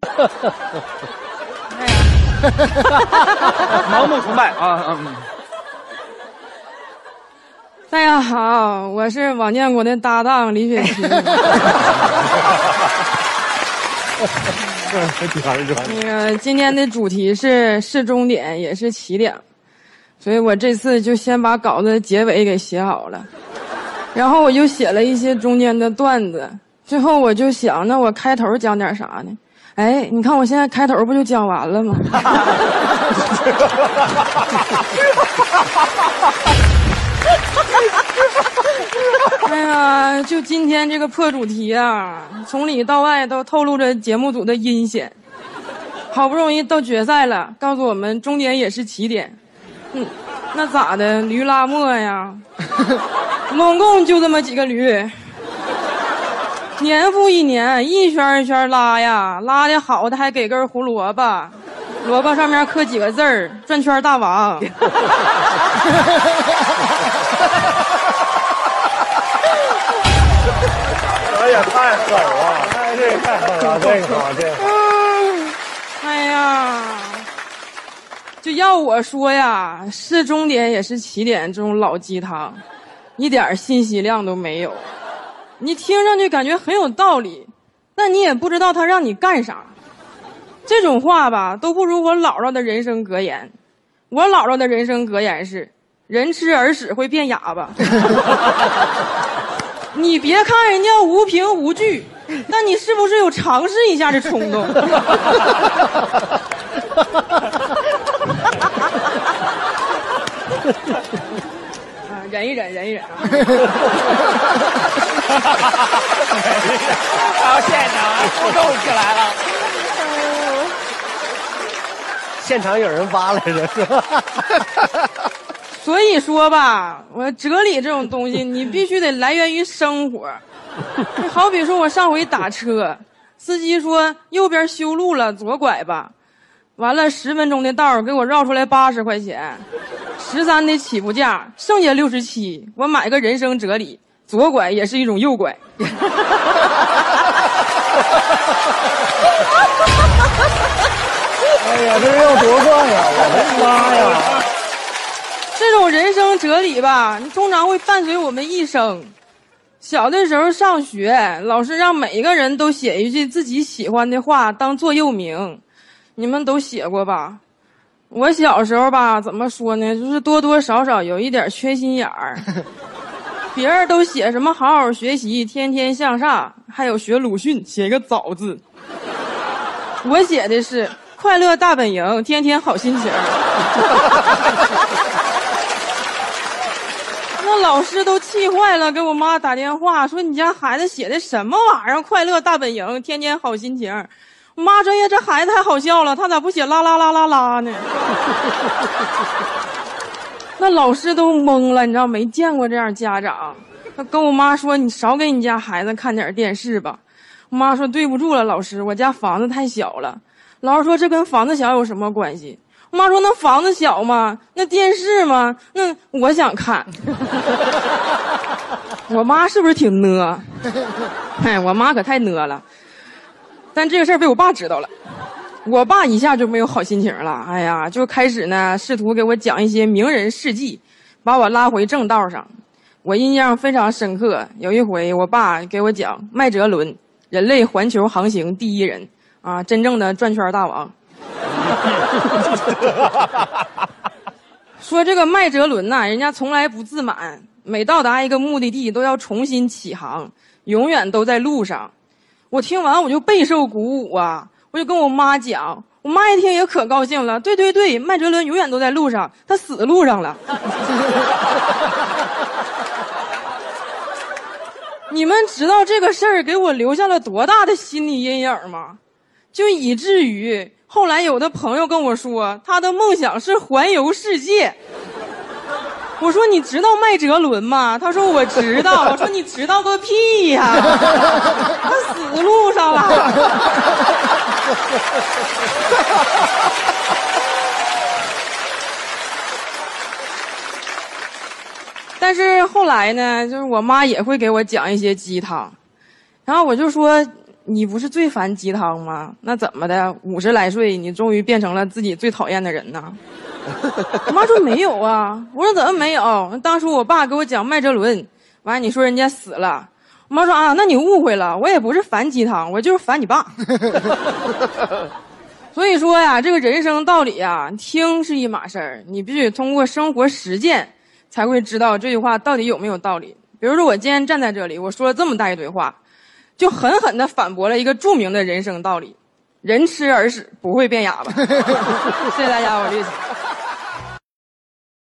哎呀，盲目崇拜啊！嗯，大家好，我是王建国的搭档李雪琴。那个今天的主题是是终点也是起点，所以我这次就先把稿子结尾给写好了，然后我就写了一些中间的段子，最后我就想，那我开头讲点啥呢？哎，你看我现在开头不就讲完了吗？哎呀，就今天这个破主题啊，从里到外都透露着节目组的阴险。好不容易到决赛了，告诉我们终点也是起点。嗯，那咋的？驴拉磨呀？拢共就这么几个驴，年复一年，一圈一圈拉呀，拉的好的还给根胡萝卜，萝卜上面刻几个字儿：转圈大王。这也太狠了！哎，这个太狠了，这个这个。嗯，哎呀，就要我说呀，是终点也是起点，这种老鸡汤，一点信息量都没有。你听上去感觉很有道理，但你也不知道他让你干啥。这种话吧，都不如我姥姥的人生格言。我姥姥的人生格言是：人吃耳屎会变哑巴。你别看人家无凭无据，但你是不是有尝试一下的冲动？啊，忍一忍，忍一忍啊！然后现场互动起来了。现场有人发来着，是吧？所以说吧，我哲理这种东西，你必须得来源于生活。你好比说，我上回打车，司机说右边修路了，左拐吧。完了，十分钟的道儿给我绕出来八十块钱，十三的起步价，剩下六十七。我买个人生哲理：左拐也是一种右拐。呀，这是要夺冠呀！我的妈呀！这种人生哲理吧，你通常会伴随我们一生。小的时候上学，老师让每一个人都写一句自己喜欢的话当座右铭，你们都写过吧？我小时候吧，怎么说呢？就是多多少少有一点缺心眼儿。别人都写什么好好学习，天天向上，还有学鲁迅，写一个早字。我写的是快乐大本营，天天好心情。那老师都气坏了，给我妈打电话说：“你家孩子写的什么玩意儿？快乐大本营，天天好心情。”我妈说：“呀，这孩子太好笑了，他咋不写啦啦啦啦啦呢？” 那老师都懵了，你知道没见过这样家长。他跟我妈说：“你少给你家孩子看点电视吧。”妈说：“对不住了，老师，我家房子太小了。”老师说：“这跟房子小有什么关系？”我妈说：“那房子小吗？那电视吗？那我想看。”我妈是不是挺呢？哎，我妈可太呢了。但这个事儿被我爸知道了，我爸一下就没有好心情了。哎呀，就开始呢，试图给我讲一些名人事迹，把我拉回正道上。我印象非常深刻，有一回我爸给我讲麦哲伦，人类环球航行第一人啊，真正的转圈大王。说这个麦哲伦呐，人家从来不自满，每到达一个目的地都要重新起航，永远都在路上。我听完我就备受鼓舞啊，我就跟我妈讲，我妈一听也可高兴了。对对对，麦哲伦永远都在路上，他死路上了。你们知道这个事儿给我留下了多大的心理阴影吗？就以至于后来有的朋友跟我说，他的梦想是环游世界。我说你知道麦哲伦吗？他说我知道。我说你知道个屁呀！他死路上了。但是后来呢，就是我妈也会给我讲一些鸡汤，然后我就说，你不是最烦鸡汤吗？那怎么的？五十来岁，你终于变成了自己最讨厌的人呢？我妈说没有啊。我说怎么没有？当初我爸给我讲麦哲伦，完你说人家死了。我妈说啊，那你误会了，我也不是烦鸡汤，我就是烦你爸。所以说呀，这个人生道理呀，听是一码事儿，你必须通过生活实践，才会知道这句话到底有没有道理。比如说，我今天站在这里，我说了这么大一堆话。就狠狠地反驳了一个著名的人生道理：人吃耳屎不会变哑巴。谢谢大家，我立。